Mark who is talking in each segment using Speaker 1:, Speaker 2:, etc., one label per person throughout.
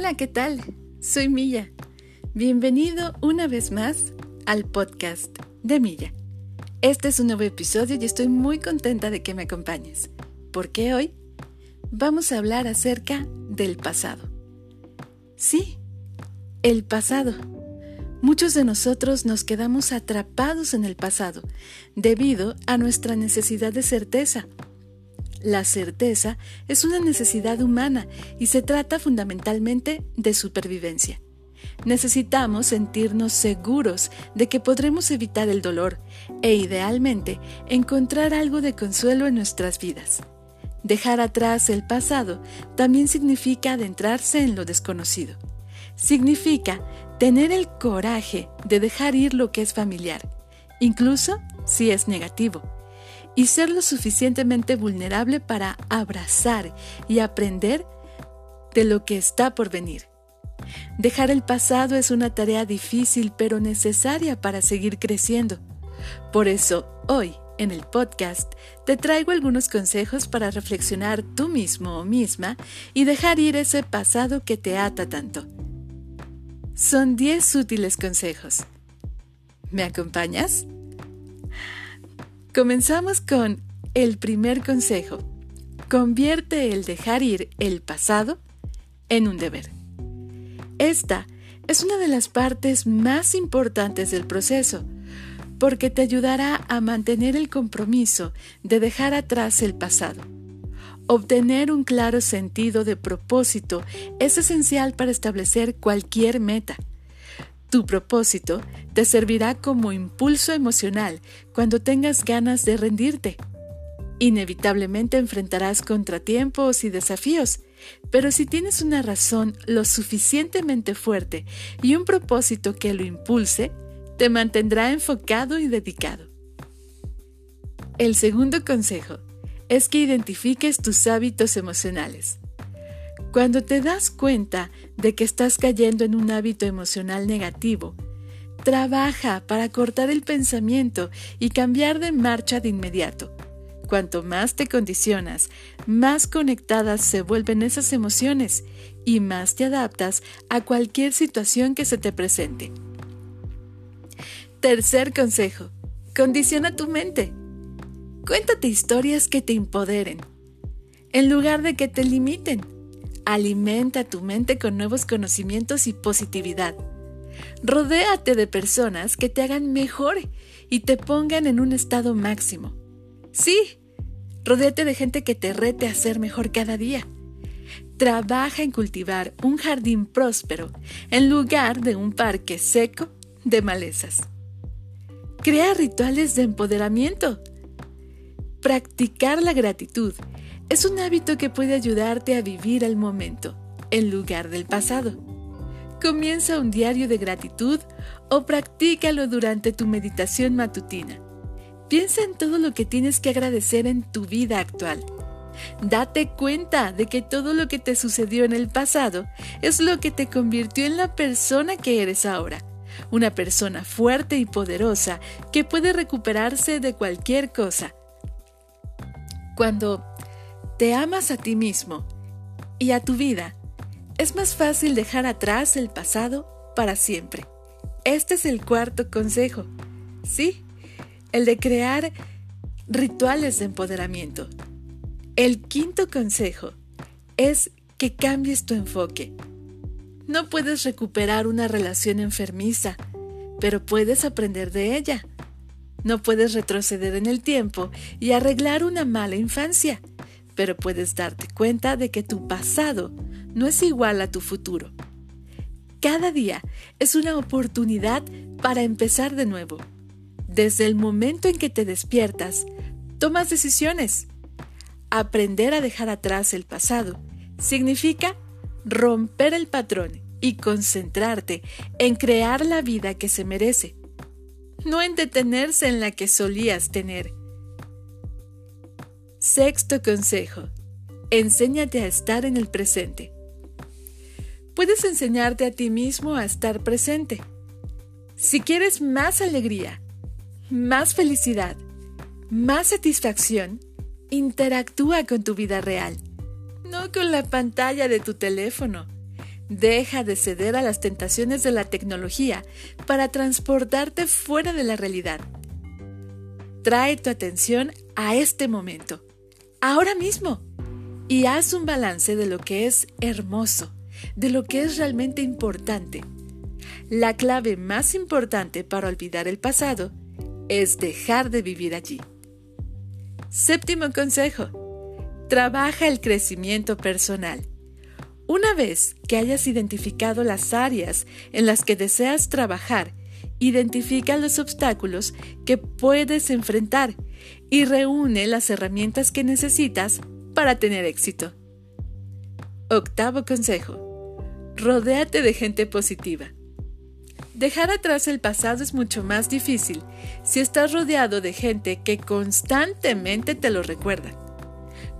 Speaker 1: Hola, ¿qué tal? Soy Milla. Bienvenido una vez más al podcast de Milla. Este es un nuevo episodio y estoy muy contenta de que me acompañes, porque hoy vamos a hablar acerca del pasado. Sí, el pasado. Muchos de nosotros nos quedamos atrapados en el pasado debido a nuestra necesidad de certeza la certeza es una necesidad humana y se trata fundamentalmente de supervivencia. Necesitamos sentirnos seguros de que podremos evitar el dolor e idealmente encontrar algo de consuelo en nuestras vidas. Dejar atrás el pasado también significa adentrarse en lo desconocido. Significa tener el coraje de dejar ir lo que es familiar, incluso si es negativo y ser lo suficientemente vulnerable para abrazar y aprender de lo que está por venir. Dejar el pasado es una tarea difícil pero necesaria para seguir creciendo. Por eso, hoy, en el podcast, te traigo algunos consejos para reflexionar tú mismo o misma y dejar ir ese pasado que te ata tanto. Son 10 útiles consejos. ¿Me acompañas? Comenzamos con el primer consejo. Convierte el dejar ir el pasado en un deber. Esta es una de las partes más importantes del proceso, porque te ayudará a mantener el compromiso de dejar atrás el pasado. Obtener un claro sentido de propósito es esencial para establecer cualquier meta. Tu propósito te servirá como impulso emocional cuando tengas ganas de rendirte. Inevitablemente enfrentarás contratiempos y desafíos, pero si tienes una razón lo suficientemente fuerte y un propósito que lo impulse, te mantendrá enfocado y dedicado. El segundo consejo es que identifiques tus hábitos emocionales. Cuando te das cuenta de que estás cayendo en un hábito emocional negativo, trabaja para cortar el pensamiento y cambiar de marcha de inmediato. Cuanto más te condicionas, más conectadas se vuelven esas emociones y más te adaptas a cualquier situación que se te presente. Tercer consejo. Condiciona tu mente. Cuéntate historias que te empoderen, en lugar de que te limiten. Alimenta tu mente con nuevos conocimientos y positividad. Rodéate de personas que te hagan mejor y te pongan en un estado máximo. Sí, rodéate de gente que te rete a ser mejor cada día. Trabaja en cultivar un jardín próspero en lugar de un parque seco de malezas. Crea rituales de empoderamiento. Practicar la gratitud es un hábito que puede ayudarte a vivir el momento, en lugar del pasado. Comienza un diario de gratitud o practícalo durante tu meditación matutina. Piensa en todo lo que tienes que agradecer en tu vida actual. Date cuenta de que todo lo que te sucedió en el pasado es lo que te convirtió en la persona que eres ahora. Una persona fuerte y poderosa que puede recuperarse de cualquier cosa. Cuando te amas a ti mismo y a tu vida, es más fácil dejar atrás el pasado para siempre. Este es el cuarto consejo. Sí, el de crear rituales de empoderamiento. El quinto consejo es que cambies tu enfoque. No puedes recuperar una relación enfermiza, pero puedes aprender de ella. No puedes retroceder en el tiempo y arreglar una mala infancia, pero puedes darte cuenta de que tu pasado no es igual a tu futuro. Cada día es una oportunidad para empezar de nuevo. Desde el momento en que te despiertas, tomas decisiones. Aprender a dejar atrás el pasado significa romper el patrón y concentrarte en crear la vida que se merece, no en detenerse en la que solías tener. Sexto consejo. Enséñate a estar en el presente. Puedes enseñarte a ti mismo a estar presente. Si quieres más alegría, más felicidad, más satisfacción, interactúa con tu vida real, no con la pantalla de tu teléfono. Deja de ceder a las tentaciones de la tecnología para transportarte fuera de la realidad. Trae tu atención a este momento, ahora mismo, y haz un balance de lo que es hermoso, de lo que es realmente importante. La clave más importante para olvidar el pasado es dejar de vivir allí. Séptimo consejo. Trabaja el crecimiento personal. Una vez que hayas identificado las áreas en las que deseas trabajar, identifica los obstáculos que puedes enfrentar y reúne las herramientas que necesitas para tener éxito. Octavo consejo. Rodéate de gente positiva. Dejar atrás el pasado es mucho más difícil si estás rodeado de gente que constantemente te lo recuerda.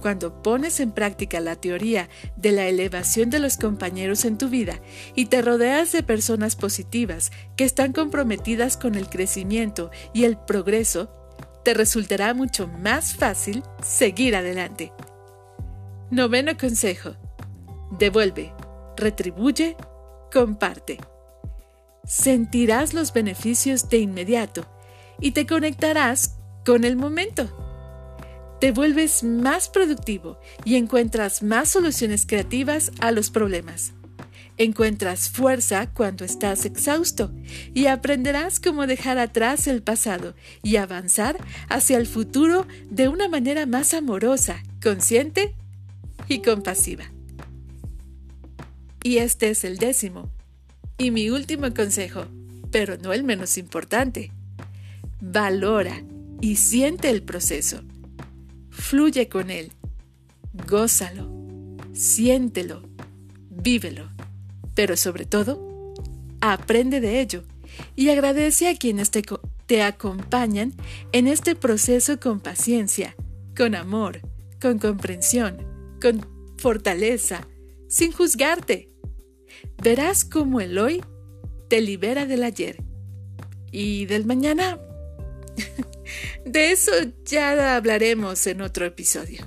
Speaker 1: Cuando pones en práctica la teoría de la elevación de los compañeros en tu vida y te rodeas de personas positivas que están comprometidas con el crecimiento y el progreso, te resultará mucho más fácil seguir adelante. Noveno consejo. Devuelve, retribuye, comparte. Sentirás los beneficios de inmediato y te conectarás con el momento te vuelves más productivo y encuentras más soluciones creativas a los problemas. Encuentras fuerza cuando estás exhausto y aprenderás cómo dejar atrás el pasado y avanzar hacia el futuro de una manera más amorosa, consciente y compasiva. Y este es el décimo y mi último consejo, pero no el menos importante. Valora y siente el proceso fluye con él, gózalo, siéntelo, vívelo, pero sobre todo, aprende de ello y agradece a quienes te, te acompañan en este proceso con paciencia, con amor, con comprensión, con fortaleza, sin juzgarte. Verás cómo el hoy te libera del ayer y del mañana De eso ya hablaremos en otro episodio.